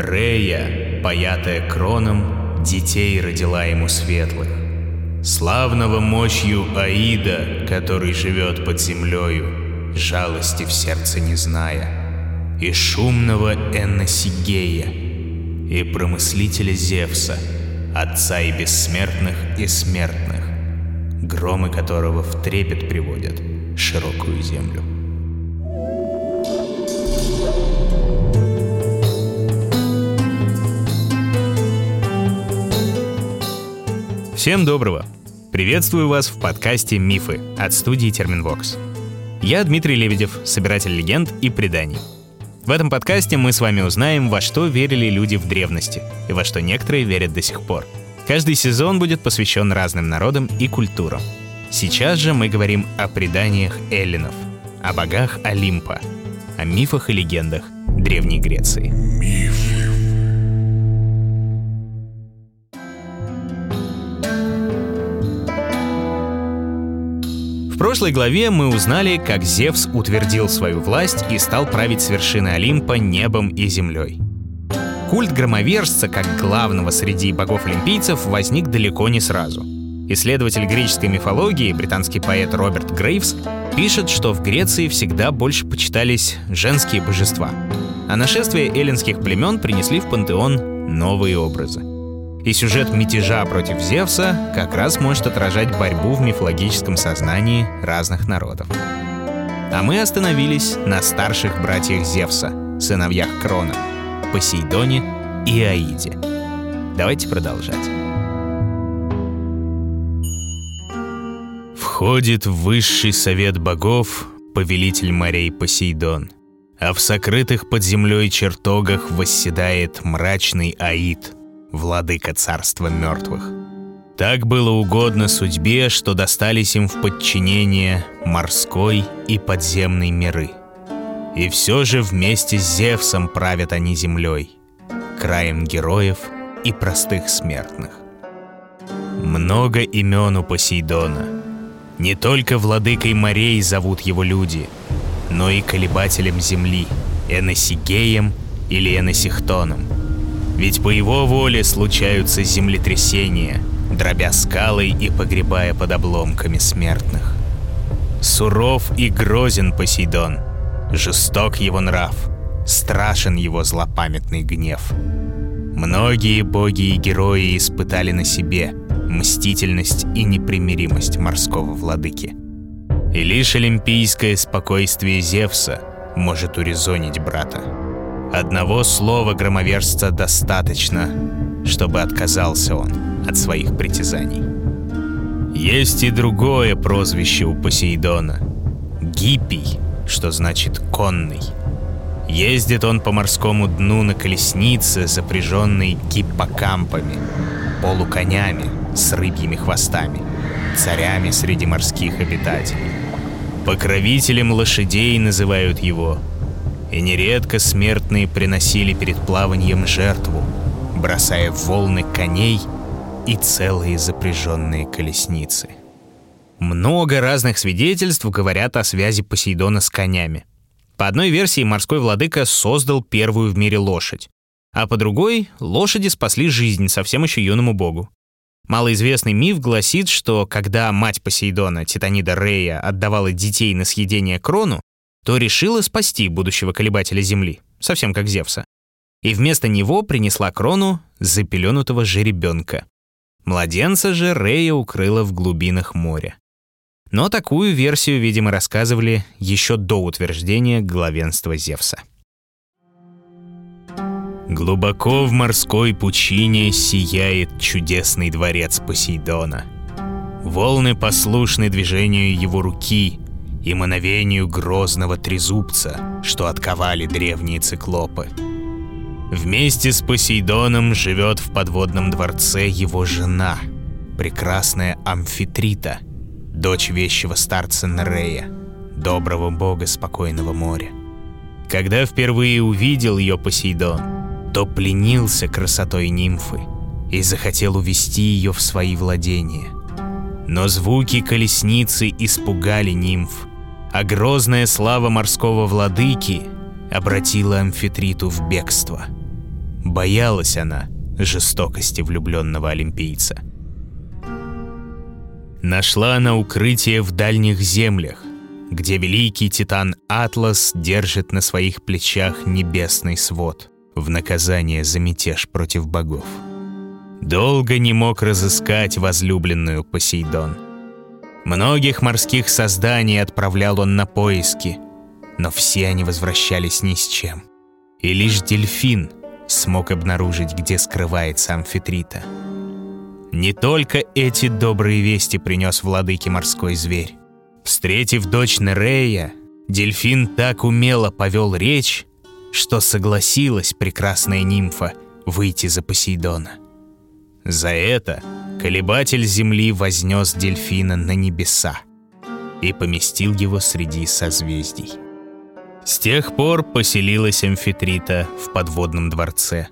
Рея, паятая кроном, детей родила ему светлых. Славного мощью Аида, который живет под землею, жалости в сердце не зная, и шумного Энносигея, и промыслителя Зевса, отца и бессмертных и смертных, громы которого в трепет приводят широкую землю. Всем доброго! Приветствую вас в подкасте «Мифы» от студии Терминвокс. Я Дмитрий Лебедев, собиратель легенд и преданий. В этом подкасте мы с вами узнаем, во что верили люди в древности и во что некоторые верят до сих пор. Каждый сезон будет посвящен разным народам и культурам. Сейчас же мы говорим о преданиях эллинов, о богах Олимпа, о мифах и легендах Древней Греции. Мифы. В прошлой главе мы узнали, как Зевс утвердил свою власть и стал править с вершины Олимпа небом и землей. Культ громовержца, как главного среди богов-олимпийцев, возник далеко не сразу. Исследователь греческой мифологии, британский поэт Роберт Грейвс, пишет, что в Греции всегда больше почитались женские божества, а нашествие эллинских племен принесли в пантеон новые образы. И сюжет мятежа против Зевса как раз может отражать борьбу в мифологическом сознании разных народов. А мы остановились на старших братьях Зевса, сыновьях Крона, Посейдоне и Аиде. Давайте продолжать. Входит в высший совет богов повелитель морей Посейдон, а в сокрытых под землей чертогах восседает мрачный Аид — владыка царства мертвых. Так было угодно судьбе, что достались им в подчинение морской и подземный миры. И все же вместе с Зевсом правят они землей, краем героев и простых смертных. Много имен у Посейдона. Не только владыкой морей зовут его люди, но и колебателем земли, Эносигеем или Эносихтоном — ведь по его воле случаются землетрясения, дробя скалы и погребая под обломками смертных. Суров и грозен Посейдон, жесток его нрав, страшен его злопамятный гнев. Многие боги и герои испытали на себе мстительность и непримиримость морского владыки. И лишь олимпийское спокойствие Зевса может урезонить брата. Одного слова громовержца достаточно, чтобы отказался он от своих притязаний. Есть и другое прозвище у Посейдона — Гиппий, что значит «конный». Ездит он по морскому дну на колеснице, запряженной гиппокампами, полуконями с рыбьими хвостами, царями среди морских обитателей. Покровителем лошадей называют его — и нередко смертные приносили перед плаванием жертву, бросая в волны коней и целые запряженные колесницы. Много разных свидетельств говорят о связи Посейдона с конями. По одной версии морской владыка создал первую в мире лошадь, а по другой — лошади спасли жизнь совсем еще юному богу. Малоизвестный миф гласит, что когда мать Посейдона, Титанида Рея, отдавала детей на съедение крону, то решила спасти будущего колебателя Земли, совсем как Зевса. И вместо него принесла крону запеленутого жеребенка. Младенца же Рея укрыла в глубинах моря. Но такую версию, видимо, рассказывали еще до утверждения главенства Зевса. Глубоко в морской пучине сияет чудесный дворец Посейдона. Волны послушны движению его руки, и мановению грозного трезубца, что отковали древние циклопы. Вместе с Посейдоном живет в подводном дворце его жена, прекрасная Амфитрита, дочь вещего старца Нерея, доброго бога спокойного моря. Когда впервые увидел ее Посейдон, то пленился красотой нимфы и захотел увести ее в свои владения. Но звуки колесницы испугали нимф, а грозная слава морского владыки обратила амфитриту в бегство. Боялась она жестокости влюбленного олимпийца. Нашла она укрытие в дальних землях, где великий титан Атлас держит на своих плечах небесный свод в наказание за мятеж против богов. Долго не мог разыскать возлюбленную Посейдон. Многих морских созданий отправлял он на поиски, но все они возвращались ни с чем. И лишь дельфин смог обнаружить, где скрывается амфитрита. Не только эти добрые вести принес владыке морской зверь. Встретив дочь Нерея, дельфин так умело повел речь, что согласилась прекрасная нимфа выйти за Посейдона. За это колебатель земли вознес дельфина на небеса и поместил его среди созвездий. С тех пор поселилась Амфитрита в подводном дворце.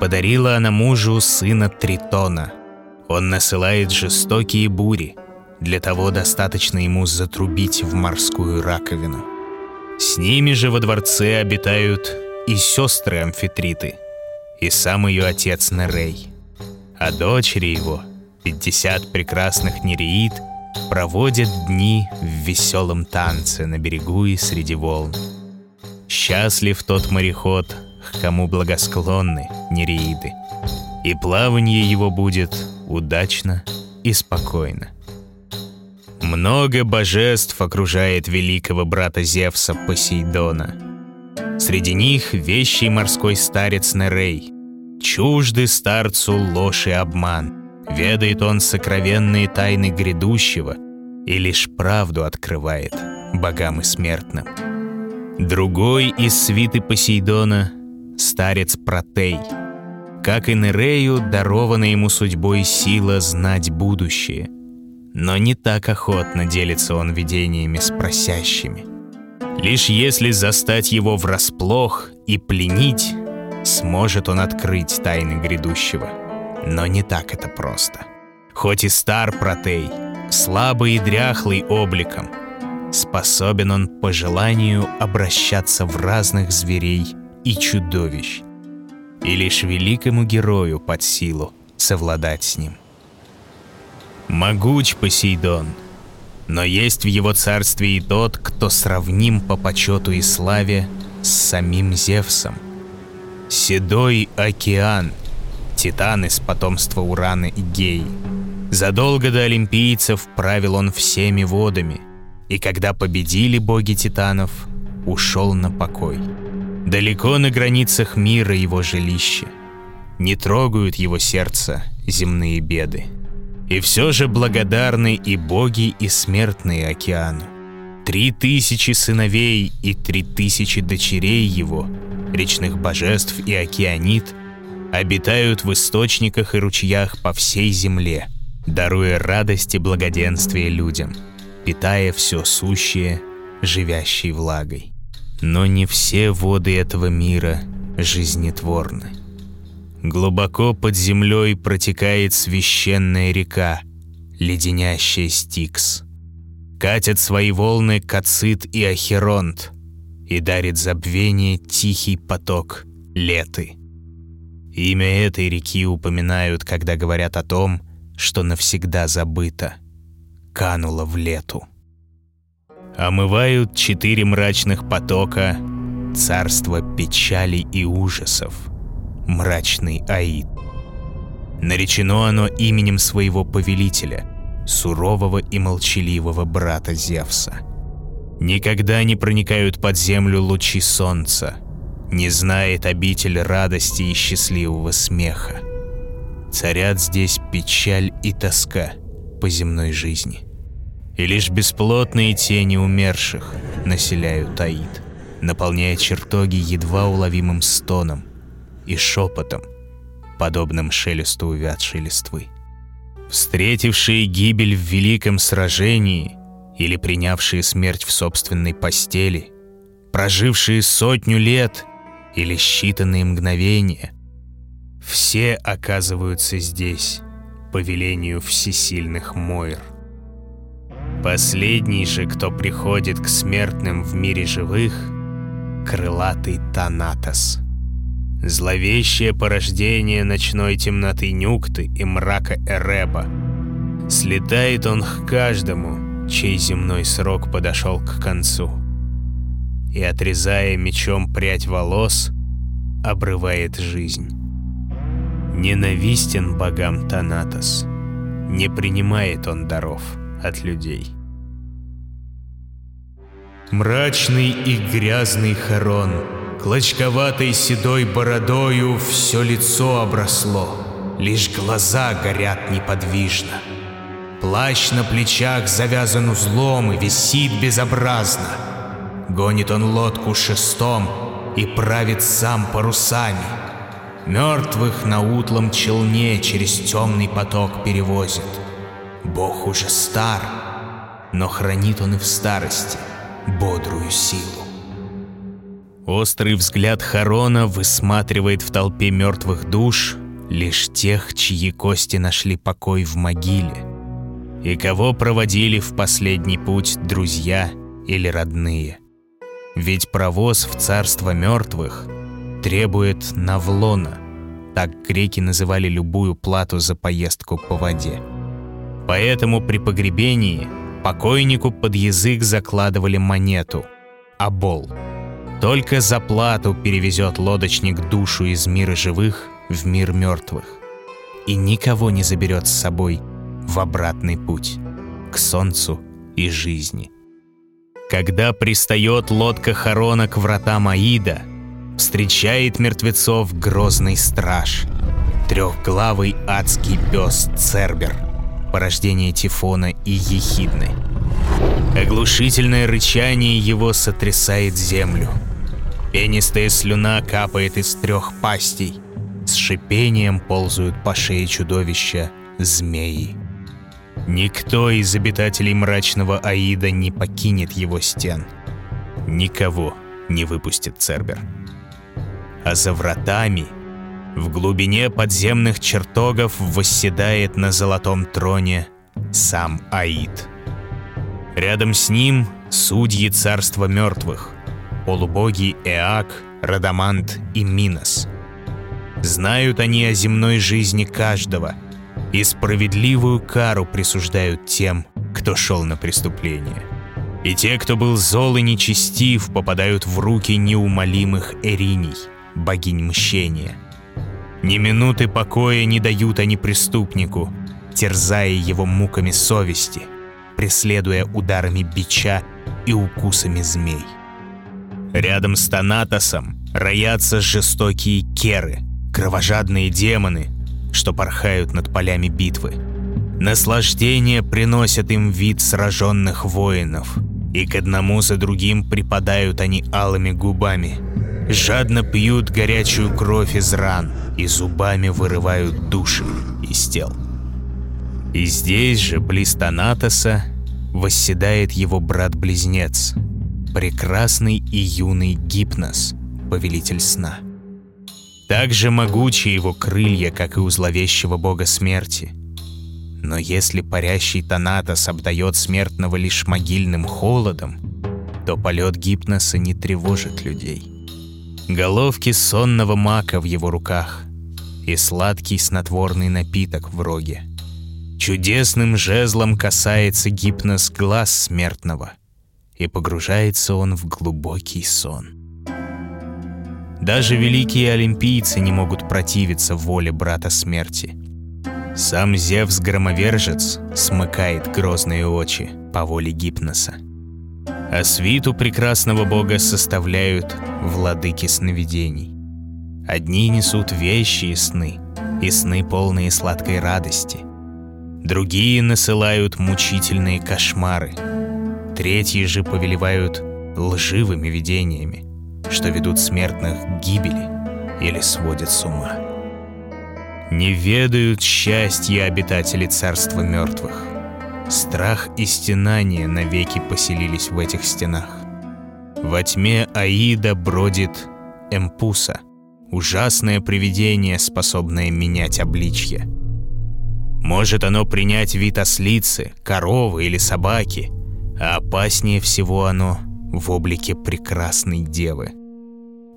Подарила она мужу сына Тритона. Он насылает жестокие бури. Для того достаточно ему затрубить в морскую раковину. С ними же во дворце обитают и сестры Амфитриты, и сам ее отец Нерей. А дочери его, 50 прекрасных нереид, проводят дни в веселом танце на берегу и среди волн. Счастлив тот мореход, к кому благосклонны нереиды, и плавание его будет удачно и спокойно. Много божеств окружает великого брата Зевса Посейдона. Среди них вещий морской старец Нерей. Чужды старцу ложь и обман. Ведает он сокровенные тайны грядущего и лишь правду открывает богам и смертным. Другой из свиты Посейдона — старец Протей. Как и Нерею, дарована ему судьбой сила знать будущее. Но не так охотно делится он видениями с просящими. Лишь если застать его врасплох и пленить, сможет он открыть тайны грядущего. Но не так это просто. Хоть и стар Протей, слабый и дряхлый обликом — Способен он по желанию обращаться в разных зверей и чудовищ. И лишь великому герою под силу совладать с ним. Могуч Посейдон, но есть в его царстве и тот, кто сравним по почету и славе с самим Зевсом. Седой океан, титан из потомства Урана и Геи. Задолго до олимпийцев правил он всеми водами — и когда победили боги титанов, ушел на покой. Далеко на границах мира его жилище. Не трогают его сердце земные беды. И все же благодарны и боги, и смертные океану. Три тысячи сыновей и три тысячи дочерей его, речных божеств и океанит, обитают в источниках и ручьях по всей земле, даруя радость и благоденствие людям – питая все сущее, живящей влагой. Но не все воды этого мира жизнетворны. Глубоко под землей протекает священная река, леденящая Стикс. Катят свои волны Кацит и Ахеронт и дарит забвение тихий поток Леты. Имя этой реки упоминают, когда говорят о том, что навсегда забыто — канула в лету. Омывают четыре мрачных потока царство печали и ужасов, мрачный Аид. Наречено оно именем своего повелителя, сурового и молчаливого брата Зевса. Никогда не проникают под землю лучи солнца, не знает обитель радости и счастливого смеха. Царят здесь печаль и тоска по земной жизни и лишь бесплотные тени умерших населяют Аид, наполняя чертоги едва уловимым стоном и шепотом, подобным шелесту увядшей листвы. Встретившие гибель в великом сражении или принявшие смерть в собственной постели, прожившие сотню лет или считанные мгновения, все оказываются здесь по велению всесильных Мойр — Последний же, кто приходит к смертным в мире живых, крылатый Танатос. Зловещее порождение ночной темноты Нюкты и мрака Эреба. Слетает он к каждому, чей земной срок подошел к концу. И, отрезая мечом прядь волос, обрывает жизнь. Ненавистен богам Танатос. Не принимает он даров от людей. Мрачный и грязный хорон, клочковатой седой бородою все лицо обросло, лишь глаза горят неподвижно. Плащ на плечах завязан узлом и висит безобразно. Гонит он лодку шестом и правит сам парусами — Мертвых на утлом челне через темный поток перевозит. Бог уже стар, но хранит он и в старости бодрую силу. Острый взгляд Харона высматривает в толпе мертвых душ лишь тех, чьи кости нашли покой в могиле, и кого проводили в последний путь друзья или родные. Ведь провоз в царство мертвых — требует навлона. Так греки называли любую плату за поездку по воде. Поэтому при погребении покойнику под язык закладывали монету – абол. Только за плату перевезет лодочник душу из мира живых в мир мертвых. И никого не заберет с собой в обратный путь, к солнцу и жизни. Когда пристает лодка Харона к вратам Аида – встречает мертвецов грозный страж. Трехглавый адский пес Цербер, порождение Тифона и Ехидны. Оглушительное рычание его сотрясает землю. Пенистая слюна капает из трех пастей. С шипением ползают по шее чудовища змеи. Никто из обитателей мрачного Аида не покинет его стен. Никого не выпустит Цербер а за вратами, в глубине подземных чертогов, восседает на золотом троне сам Аид. Рядом с ним судьи царства мертвых, полубоги Эак, Радамант и Минос. Знают они о земной жизни каждого и справедливую кару присуждают тем, кто шел на преступление. И те, кто был зол и нечестив, попадают в руки неумолимых Эриней — богинь мщения. Ни минуты покоя не дают они преступнику, терзая его муками совести, преследуя ударами бича и укусами змей. Рядом с Танатосом роятся жестокие керы, кровожадные демоны, что порхают над полями битвы. Наслаждение приносят им вид сраженных воинов, и к одному за другим припадают они алыми губами, жадно пьют горячую кровь из ран и зубами вырывают души из тел. И здесь же, близ Танатоса, восседает его брат-близнец, прекрасный и юный Гипнос, повелитель сна. Так же могучи его крылья, как и у зловещего бога смерти. Но если парящий Танатос обдает смертного лишь могильным холодом, то полет Гипноса не тревожит людей головки сонного мака в его руках и сладкий снотворный напиток в роге. Чудесным жезлом касается гипноз глаз смертного, и погружается он в глубокий сон. Даже великие олимпийцы не могут противиться воле брата смерти. Сам Зевс-громовержец смыкает грозные очи по воле гипноса а свиту прекрасного бога составляют владыки сновидений. Одни несут вещи и сны, и сны полные сладкой радости. Другие насылают мучительные кошмары. Третьи же повелевают лживыми видениями, что ведут смертных к гибели или сводят с ума. Не ведают счастья обитатели царства мертвых — Страх и стенание навеки поселились в этих стенах. Во тьме Аида бродит Эмпуса, ужасное привидение, способное менять обличье. Может оно принять вид ослицы, коровы или собаки, а опаснее всего оно в облике прекрасной девы.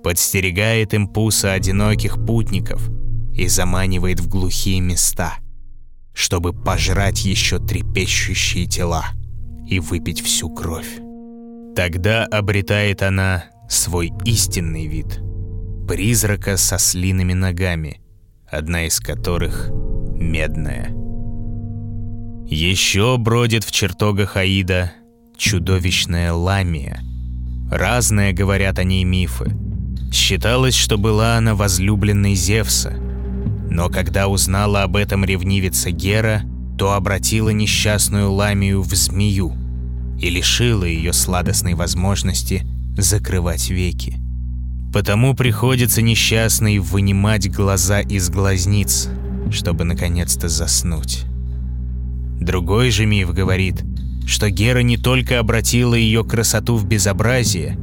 подстерегает им пуса одиноких путников и заманивает в глухие места, чтобы пожрать еще трепещущие тела и выпить всю кровь. Тогда обретает она свой истинный вид — призрака со слиными ногами, одна из которых медная. Еще бродит в чертогах Аида чудовищная ламия. Разные говорят о ней мифы. Считалось, что была она возлюбленной Зевса. Но когда узнала об этом ревнивица Гера, то обратила несчастную ламию в змею и лишила ее сладостной возможности закрывать веки. Потому приходится несчастной вынимать глаза из глазниц, чтобы наконец-то заснуть. Другой же миф говорит, что Гера не только обратила ее красоту в безобразие,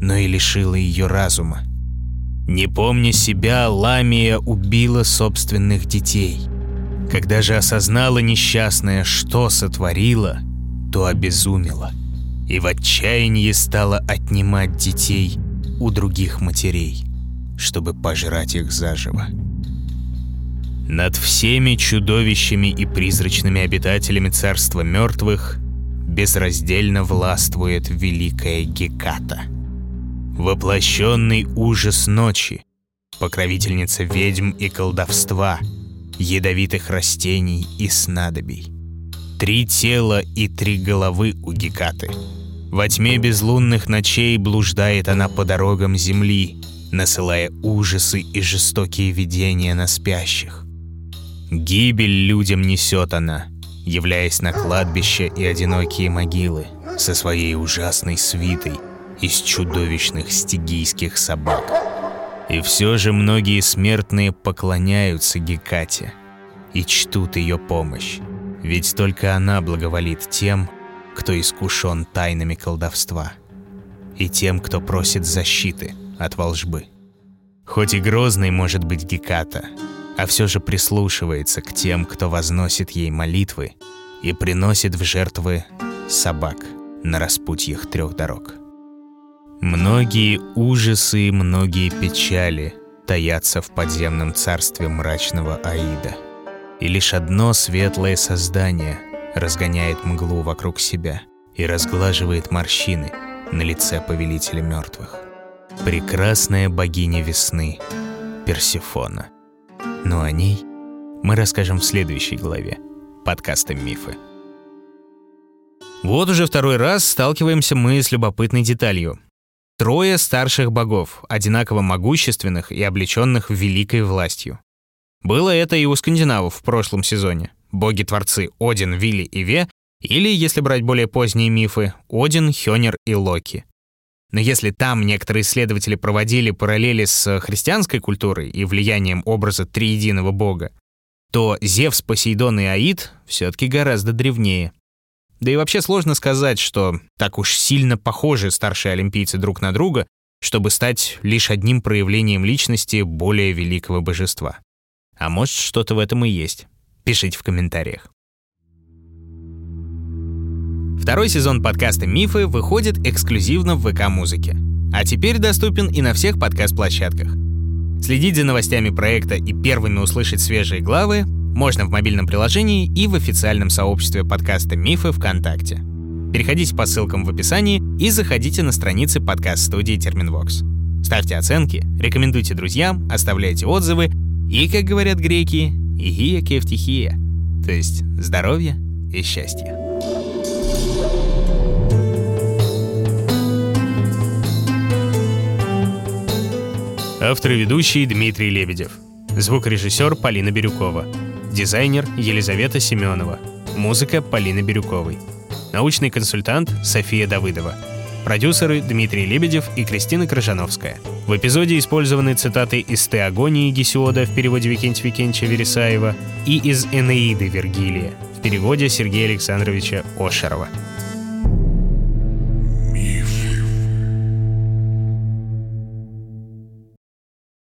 но и лишила ее разума. Не помня себя, Ламия убила собственных детей. Когда же осознала несчастная, что сотворила, то обезумела и в отчаянии стала отнимать детей у других матерей, чтобы пожрать их заживо. Над всеми чудовищами и призрачными обитателями царства мертвых безраздельно властвует великая Геката. Воплощенный ужас ночи, покровительница ведьм и колдовства, ядовитых растений и снадобий. Три тела и три головы у Гекаты. Во тьме безлунных ночей блуждает она по дорогам земли, насылая ужасы и жестокие видения на спящих. Гибель людям несет она, являясь на кладбище и одинокие могилы со своей ужасной свитой из чудовищных стигийских собак. И все же многие смертные поклоняются Гекате и чтут ее помощь, ведь только она благоволит тем, кто искушен тайнами колдовства, и тем, кто просит защиты от волжбы. Хоть и грозной может быть Геката, а все же прислушивается к тем, кто возносит ей молитвы и приносит в жертвы собак на распутьях трех дорог. Многие ужасы и многие печали таятся в подземном царстве мрачного Аида. И лишь одно светлое создание разгоняет мглу вокруг себя и разглаживает морщины на лице повелителя мертвых. Прекрасная богиня весны Персифона – но о ней мы расскажем в следующей главе подкаста «Мифы». Вот уже второй раз сталкиваемся мы с любопытной деталью. Трое старших богов, одинаково могущественных и облеченных великой властью. Было это и у скандинавов в прошлом сезоне. Боги-творцы Один, Вилли и Ве, или, если брать более поздние мифы, Один, Хёнер и Локи. Но если там некоторые исследователи проводили параллели с христианской культурой и влиянием образа триединого бога, то Зевс, Посейдон и Аид все-таки гораздо древнее. Да и вообще сложно сказать, что так уж сильно похожи старшие олимпийцы друг на друга, чтобы стать лишь одним проявлением личности более великого божества. А может, что-то в этом и есть. Пишите в комментариях. Второй сезон подкаста «Мифы» выходит эксклюзивно в ВК-музыке. А теперь доступен и на всех подкаст-площадках. Следить за новостями проекта и первыми услышать свежие главы можно в мобильном приложении и в официальном сообществе подкаста «Мифы» ВКонтакте. Переходите по ссылкам в описании и заходите на страницы подкаст-студии Терминвокс. Ставьте оценки, рекомендуйте друзьям, оставляйте отзывы и, как говорят греки, «игия кефтихия», то есть здоровья и счастья. Автор и ведущий Дмитрий Лебедев. Звукорежиссер Полина Бирюкова. Дизайнер Елизавета Семенова. Музыка Полины Бирюковой. Научный консультант София Давыдова. Продюсеры Дмитрий Лебедев и Кристина Крыжановская. В эпизоде использованы цитаты из «Теогонии» Гесиода в переводе Викентия Викентьевича Вересаева и из «Энеиды» Вергилия в переводе Сергея Александровича Ошерова.